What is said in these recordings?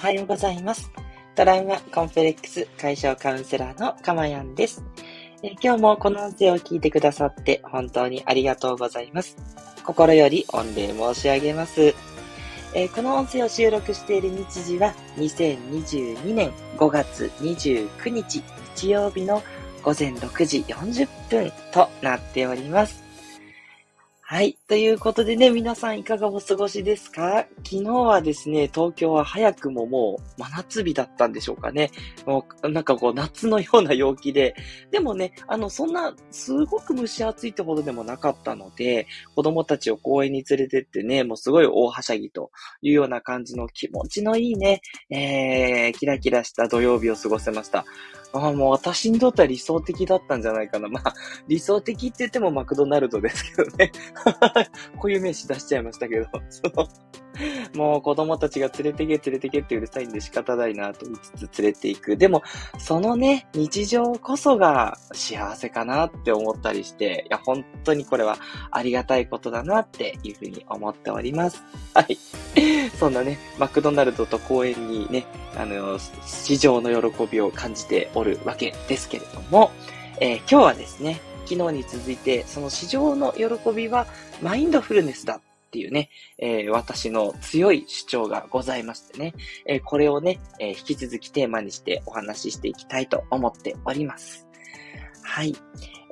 おはようございます。トラウマコンプレックス解消カウンセラーのかまやんです。え今日もこの音声を聞いてくださって本当にありがとうございます。心より御礼申し上げます。えこの音声を収録している日時は2022年5月29日日曜日の午前6時40分となっております。はい。ということでね、皆さんいかがお過ごしですか？昨日はですね、東京は早くももう真夏日だったんでしょうかね。もうなんかこう夏のような陽気で、でもね、あの、そんなすごく蒸し暑いってほどでもなかったので、子供たちを公園に連れてってね、もうすごい大はしゃぎというような感じの気持ちのいいね、えー、キラキラした土曜日を過ごせました。あ、もう私にとっては理想的だったんじゃないかな。まあ、理想的って言ってもマクドナルドですけどね。こういう名詞出しちゃいましたけど、その、もう子供たちが連れてけ連れてけってうるさいんで仕方ないなと言いつつ連れて行く。でも、そのね、日常こそが幸せかなって思ったりして、いや、本当にこれはありがたいことだなっていうふうに思っております。はい。そんなね、マクドナルドと公園にね、あの、市場の喜びを感じておるわけですけれども、えー、今日はですね、昨日に続いて、その市場の喜びはマインドフルネスだっていうね、えー、私の強い主張がございましてね、えー、これをね、えー、引き続きテーマにしてお話ししていきたいと思っております。はい。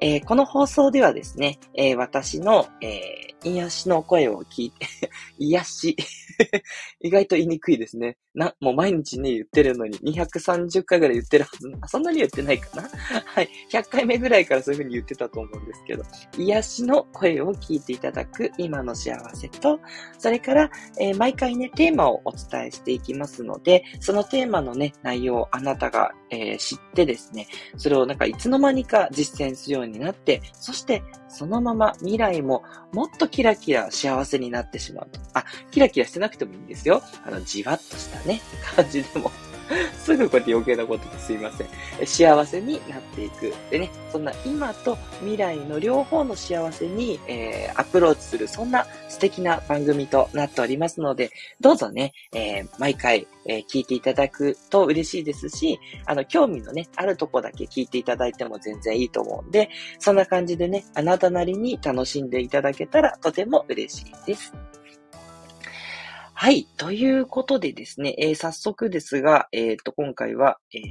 えこの放送ではですね、え私の、え癒しの声を聞いて 癒し 意外と言いにくいですね。な、もう毎日ね、言ってるのに230回ぐらい言ってるはず。そんなに言ってないかな？はい。100回目ぐらいからそういう風に言ってたと思うんですけど、癒しの声を聞いていただく今の幸せと、それから、えー、毎回ね、テーマをお伝えしていきますので、そのテーマのね、内容をあなたが、えー、知ってですね、それをなんかいつの間にか実践するようになって、そしてそのまま未来ももっとキラキラ幸せになってしまうと。あ、キラキラしてななくてもいいんですよ。あの、じわっとしたね、感じでも すぐこうやって余計なことですいません。幸せになっていく。でね、そんな今と未来の両方の幸せに、えー、アプローチする、そんな素敵な番組となっておりますので、どうぞね、えー、毎回、えー、聞いていただくと嬉しいですし、あの、興味のね、あるとこだけ聞いていただいても全然いいと思うんで、そんな感じでね、あなたなりに楽しんでいただけたらとても嬉しいです。はい。ということでですね、えー、早速ですが、えっ、ー、と、今回は、えー、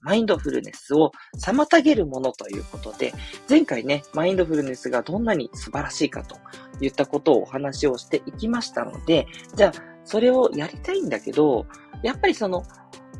マインドフルネスを妨げるものということで、前回ね、マインドフルネスがどんなに素晴らしいかと言ったことをお話をしていきましたので、じゃあ、それをやりたいんだけど、やっぱりその、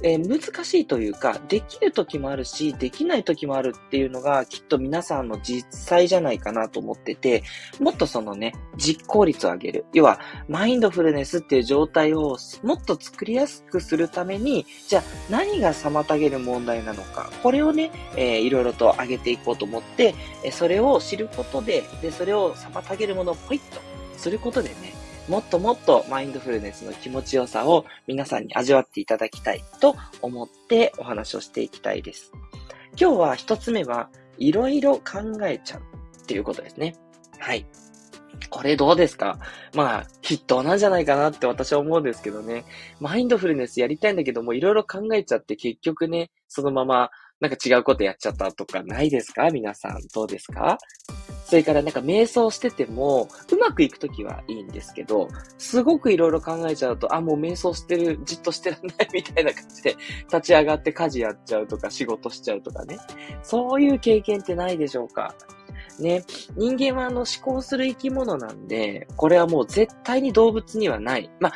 えー、難しいというか、できる時もあるし、できない時もあるっていうのが、きっと皆さんの実際じゃないかなと思ってて、もっとそのね、実行率を上げる。要は、マインドフルネスっていう状態をもっと作りやすくするために、じゃあ何が妨げる問題なのか、これをね、えー、いろいろと上げていこうと思って、それを知ることで、で、それを妨げるものをポイッとすることでね、もっともっとマインドフルネスの気持ちよさを皆さんに味わっていただきたいと思ってお話をしていきたいです。今日は一つ目は、いろいろ考えちゃうっていうことですね。はい。これどうですか？まあ、筆頭なんじゃないかなって私は思うんですけどね。マインドフルネスやりたいんだけども、いろいろ考えちゃって結局ね、そのままなんか違うことやっちゃったとかないですか？皆さん。どうですか？それからなんか瞑想してても、うまくいくときはいいんですけど、すごくいろいろ考えちゃうと、あ、もう瞑想してる、じっとしてらんないみたいな感じで、立ち上がって家事やっちゃうとか、仕事しちゃうとかね。そういう経験ってないでしょうかね、人間はあの思考する生き物なんで、これはもう絶対に動物にはない。まあ、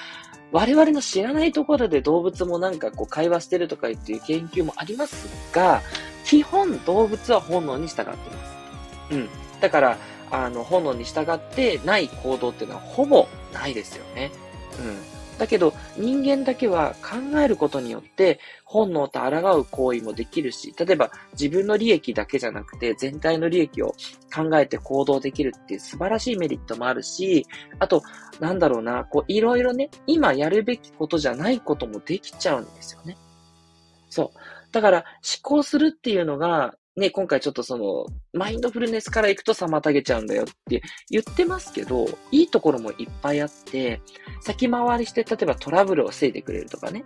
我々の知らないところで動物もなんかこう会話してるとかっていう研究もありますが、基本動物は本能に従ってます。うん。だから、あの、本能に従ってない行動っていうのはほぼないですよね。うん。だけど、人間だけは考えることによって、本能と抗う行為もできるし、例えば自分の利益だけじゃなくて、全体の利益を考えて行動できるっていう素晴らしいメリットもあるし、あと、なんだろうな、こう、いろいろね、今やるべきことじゃないこともできちゃうんですよね。そう。だから、思考するっていうのが、ね、今回ちょっとその、マインドフルネスから行くと妨げちゃうんだよって言ってますけど、いいところもいっぱいあって、先回りして、例えばトラブルを防いでくれるとかね。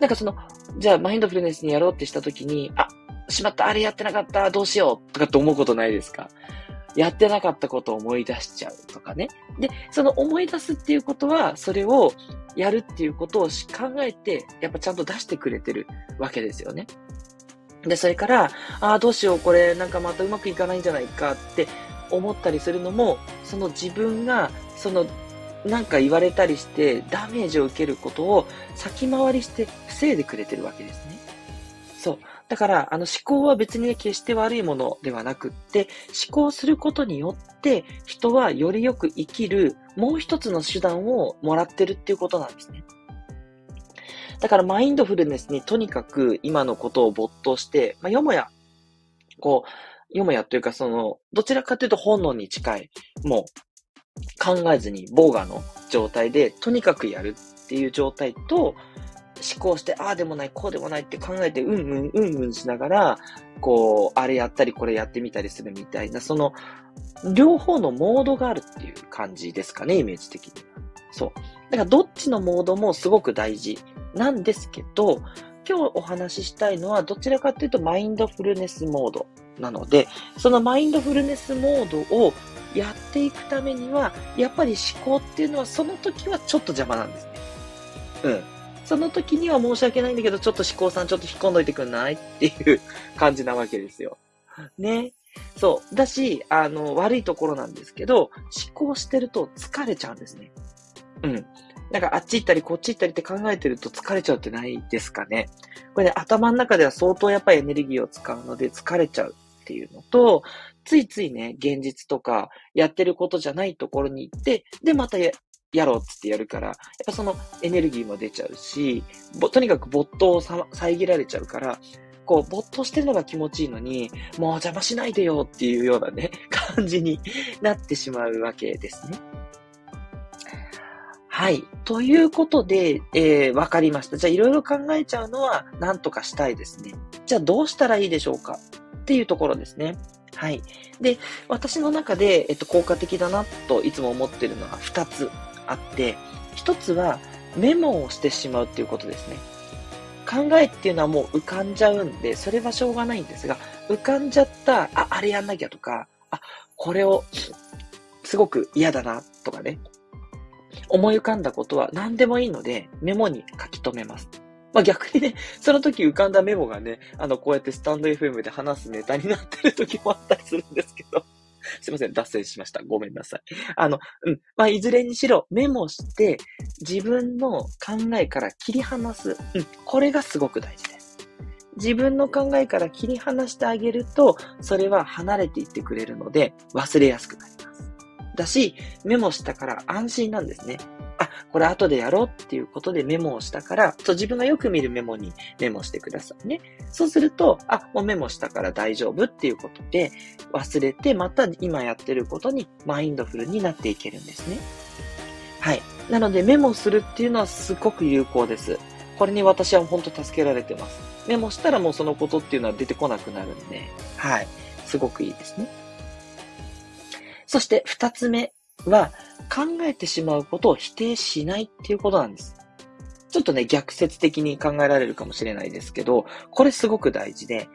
なんかその、じゃあマインドフルネスにやろうってした時に、あ、しまった、あれやってなかった、どうしようとかって思うことないですか？やってなかったことを思い出しちゃうとかね。で、その思い出すっていうことは、それをやるっていうことを考えて、やっぱちゃんと出してくれてるわけですよね。で、それから、ああ、どうしよう、これなんかまたうまくいかないんじゃないかって思ったりするのも、その自分が、その、なんか言われたりしてダメージを受けることを先回りして防いでくれてるわけですね。そう。だから、あの思考は別に決して悪いものではなくって、思考することによって人はよりよく生きるもう一つの手段をもらってるっていうことなんですね。だからマインドフルネスにとにかく今のことを没頭して、まあ、よもや、こう、よもやというかその、どちらかというと本能に近い、もう考えずにボーガの状態でとにかくやるっていう状態と、思考して、ああでもない、こうでもないって考えて、うんうん、うんうんしながら、こう、あれやったり、これやってみたりするみたいな、その、両方のモードがあるっていう感じですかね、イメージ的には。そう。だから、どっちのモードもすごく大事なんですけど、今日お話ししたいのは、どちらかというと、マインドフルネスモードなので、そのマインドフルネスモードをやっていくためには、やっぱり思考っていうのは、その時はちょっと邪魔なんですね。うん。その時には申し訳ないんだけど、ちょっと思考さんちょっと引っ込んどいてくんないっていう感じなわけですよ。ね。そう。だし、あの、悪いところなんですけど、思考してると疲れちゃうんですね。うん。なんかあっち行ったりこっち行ったりって考えてると疲れちゃうってないですかね。これね、頭の中では相当やっぱりエネルギーを使うので疲れちゃうっていうのと、ついついね、現実とかやってることじゃないところに行って、で、またやろうっつってやるから、やっぱそのエネルギーも出ちゃうし、とにかく没頭を遮られちゃうから、こう、没頭してるのが気持ちいいのに、もう邪魔しないでよっていうようなね、感じになってしまうわけですね。はい。ということで、えー、わかりました。じゃあ、いろいろ考えちゃうのは、なんとかしたいですね。じゃあ、どうしたらいいでしょうか？っていうところですね。はい。で、私の中で、えっと、効果的だなといつも思ってるのは2つあって、一つはメモをしてしまうっていうことですね。考えっていうのはもう浮かんじゃうんで、それはしょうがないんですが、浮かんじゃった、あ、あれやんなきゃとか、あ、これを、すごく嫌だなとかね、思い浮かんだことは何でもいいので、メモに書き留めます。まあ逆にね、その時浮かんだメモがね、あの、こうやってスタンド FM で話すネタになってる時もあったりするんですけど、すいません、脱線しました。ごめんなさい。あの、うん。まあ、いずれにしろ、メモして、自分の考えから切り離す。うん。これがすごく大事です。自分の考えから切り離してあげると、それは離れていってくれるので、忘れやすくなります。だし、メモしたから安心なんですね。あ、これ後でやろうっていうことでメモをしたから、そう自分がよく見るメモにメモしてくださいね。そうすると、あ、もうメモしたから大丈夫っていうことで、忘れてまた今やってることにマインドフルになっていけるんですね。はい。なのでメモするっていうのはすごく有効です。これに私は本当助けられてます。メモしたらもうそのことっていうのは出てこなくなるんで、はい。すごくいいですね。そして二つ目は、考えてしまうことを否定しないっていうことなんです。ちょっとね、逆説的に考えられるかもしれないですけど、これすごく大事で、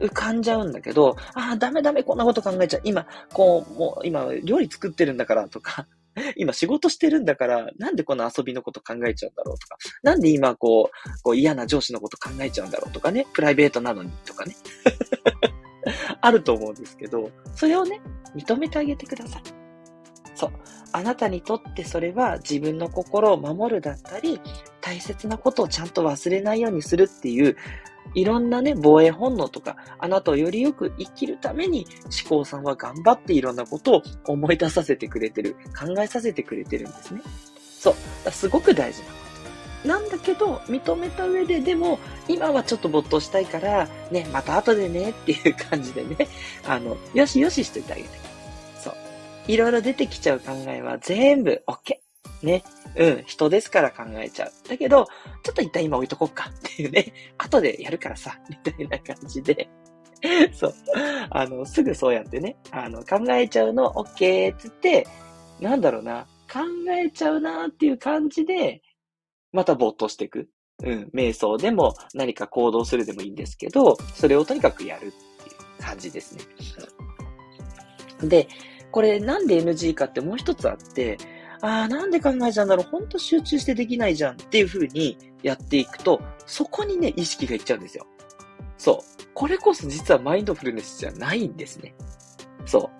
浮かんじゃうんだけど、ああ、ダメダメ、こんなこと考えちゃう。今、こう、もう、今、料理作ってるんだからとか、今仕事してるんだから、なんでこの遊びのこと考えちゃうんだろうとか、なんで今こう、こう嫌な上司のこと考えちゃうんだろうとかね、プライベートなのにとかね。あると思うんですけど、それをね、認めてあげてください。そう。あなたにとってそれは自分の心を守るだったり、大切なことをちゃんと忘れないようにするっていう、いろんなね、防衛本能とか、あなたをよりよく生きるために、思考さんは頑張っていろんなことを思い出させてくれてる、考えさせてくれてるんですね。そう。すごく大事なこと。なんだけど、認めた上で、でも、今はちょっと没頭したいから、ね、また後でね、っていう感じでね、あの、よしよししといてあげて。そういろいろ出てきちゃう考えは全部 OK。ね。うん、人ですから考えちゃう。だけど、ちょっと一旦今置いとこうかっていうね。後でやるからさ、みたいな感じで。そう。あの、すぐそうやってね、あの、考えちゃうの OK っつって、なんだろうな、考えちゃうなっていう感じで、また没頭していく。うん、瞑想でも何か行動するでもいいんですけど、それをとにかくやるっていう感じですね。で、これなんで NG かってもう一つあって、ああ、なんで考えちゃうんだろう、ほんと集中してできないじゃんっていう風にやっていくと、そこにね、意識がいっちゃうんですよ。そう。これこそ実はマインドフルネスじゃないんですね。そ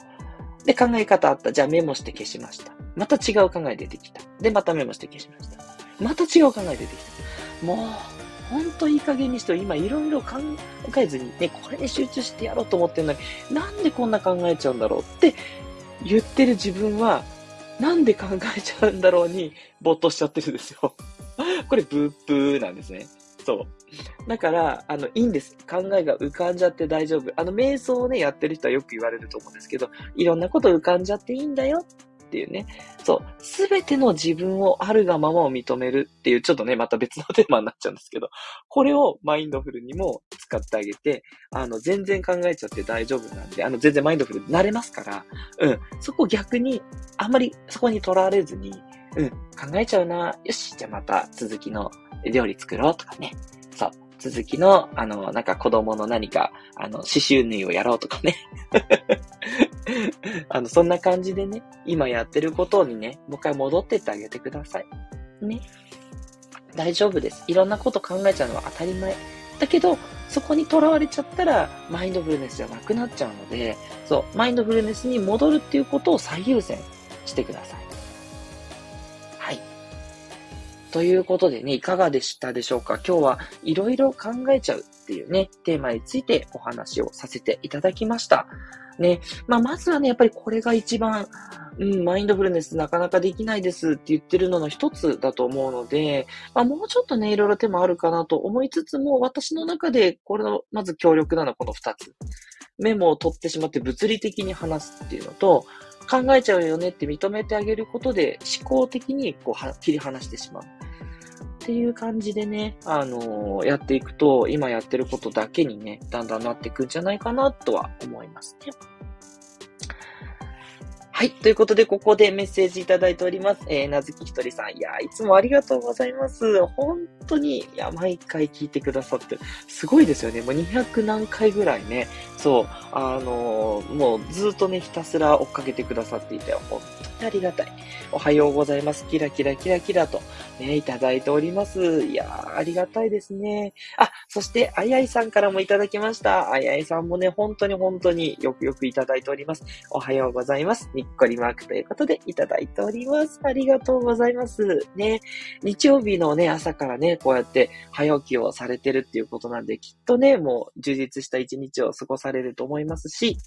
う。で、考え方あった。じゃあメモして消しました。また違う考え出てきた。で、またメモして消しました。また違う考え出てきた。もう、ほんといい加減にして今いろいろ考えずにね、これに集中してやろうと思ってんのに、なんでこんな考えちゃうんだろうって言ってる自分は、なんで考えちゃうんだろうに没頭しちゃってるんですよ。これブープーなんですね。そう。だから、あの、いいんです。考えが浮かんじゃって大丈夫。あの、瞑想をね、やってる人はよく言われると思うんですけど、いろんなこと浮かんじゃっていいんだよっていうね。そう。すべての自分をあるがままを認めるっていう、ちょっとね、また別のテーマになっちゃうんですけど、これをマインドフルにも使ってあげて、あの、全然考えちゃって大丈夫なんで、あの、全然マインドフルになれますから、うん。そこ逆に、あんまりそこにとらわれずに、うん、考えちゃうな。よし、じゃあまた続きの料理作ろうとかね。続きの、あの、なんか子供の何か、あの、刺繍縫いをやろうとかね。あの、そんな感じでね、今やってることにね、もう一回戻ってってあげてください。ね。大丈夫です。いろんなこと考えちゃうのは当たり前。だけど、そこにとらわれちゃったら、マインドフルネスじゃなくなっちゃうので、そう、マインドフルネスに戻るっていうことを最優先してください。ということでね、いかがでしたでしょうか？今日はいろいろ考えちゃうっていうね、テーマについてお話をさせていただきました。ね、まあ、まずはね、やっぱりこれが一番、うん、マインドフルネスなかなかできないですって言ってるのの一つだと思うので、まあ、もうちょっとね、いろいろ手もあるかなと思いつつも、私の中でこれの、まず強力なのはこの二つ。メモを取ってしまって物理的に話すっていうのと、考えちゃうよねって認めてあげることで思考的にこう切り離してしまう。っていう感じでね、あのー、やっていくと、今やってることだけにね、だんだんなっていくんじゃないかなとは思いますね。はい。ということで、ここでメッセージいただいております。えー、なずきひとりさん。いや、いつもありがとうございます。本当に、いや、毎回聞いてくださって、すごいですよね。もう200何回ぐらいね、そう、あのー、もうずっとね、ひたすら追っかけてくださっていて、本当ありがたい。おはようございます。キラキラキラキラと、ね、いただいております。いやー、ありがたいですね。あ、そして、あやいさんからもいただきました。あやいさんもね、本当に本当によくよくいただいております。おはようございます。にっこりマークということでいただいております。ありがとうございます。ね、日曜日のね、朝からね、こうやって早起きをされてるっていうことなんで、きっとね、もう充実した一日を過ごされると思いますし、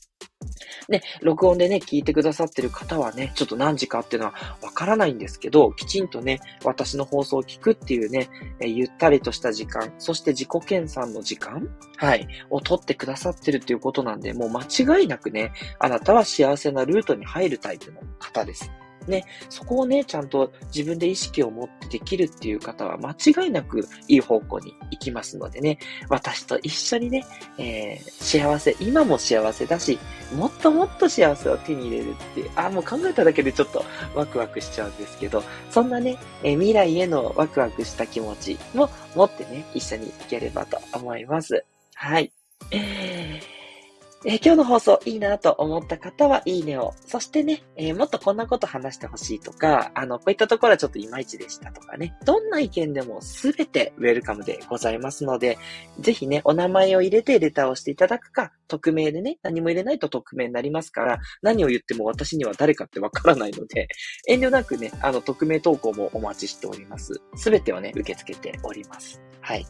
ね、録音でね、聞いてくださってる方はね、ちょっと何時かっていうのはわからないんですけど、きちんとね、私の放送を聞くっていうね、えゆったりとした時間、そして自己研鑽の時間はい、を取ってくださってるっていうことなんで、もう間違いなくね、あなたは幸せなルートに入るタイプの方です。ね、そこをね、ちゃんと自分で意識を持ってできるっていう方は間違いなくいい方向に行きますのでね、私と一緒にね、えー、幸せ、今も幸せだし、もっともっと幸せを手に入れるっていう、あ、もう考えただけでちょっとワクワクしちゃうんですけど、そんなね、えー、未来へのワクワクした気持ちも持ってね、一緒に行ければと思います。はい。えーえー、今日の放送いいなと思った方はいいねを。そしてね、えー、もっとこんなこと話してほしいとか、あの、こういったところはちょっといまいちでしたとかね。どんな意見でもすべてウェルカムでございますので、ぜひね、お名前を入れてレターをしていただくか、匿名でね、何も入れないと匿名になりますから、何を言っても私には誰かってわからないので、遠慮なくね、あの、匿名投稿もお待ちしております。すべてをね、受け付けております。はい。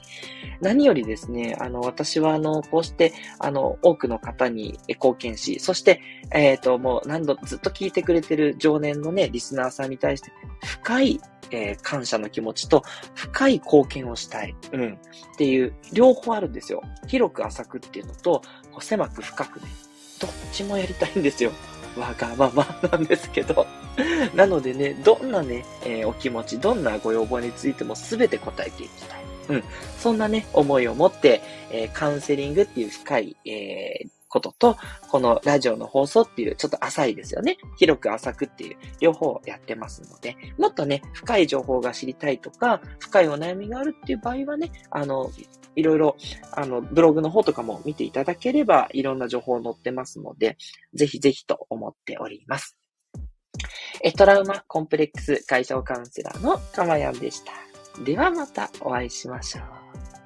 何よりですね、あの、私はあの、こうして、あの、多くの方方に貢献し、そして、えっ、ー、と、もう何度ずっと聞いてくれてる常年のね、リスナーさんに対して、深い、えー、感謝の気持ちと、深い貢献をしたい。うん。っていう、両方あるんですよ。広く浅くっていうのと、こう狭く深くね。どっちもやりたいんですよ。わがままなんですけど。なのでね、どんなね、えー、お気持ち、どんなご要望についても全て答えていきたい。うん。そんなね、思いを持って、えー、カウンセリングっていう深い、えー、ことと、このラジオの放送っていうちょっと浅いですよね。広く浅くっていう両方やってますので、もっとね、深い情報が知りたいとか、深いお悩みがあるっていう場合はね、あの、いろいろ、あの、ブログの方とかも見ていただければ、いろんな情報載ってますので、ぜひぜひと思っております。え、トラウマコンプレックス解消カウンセラーのかまやんでした。ではまたお会いしましょう。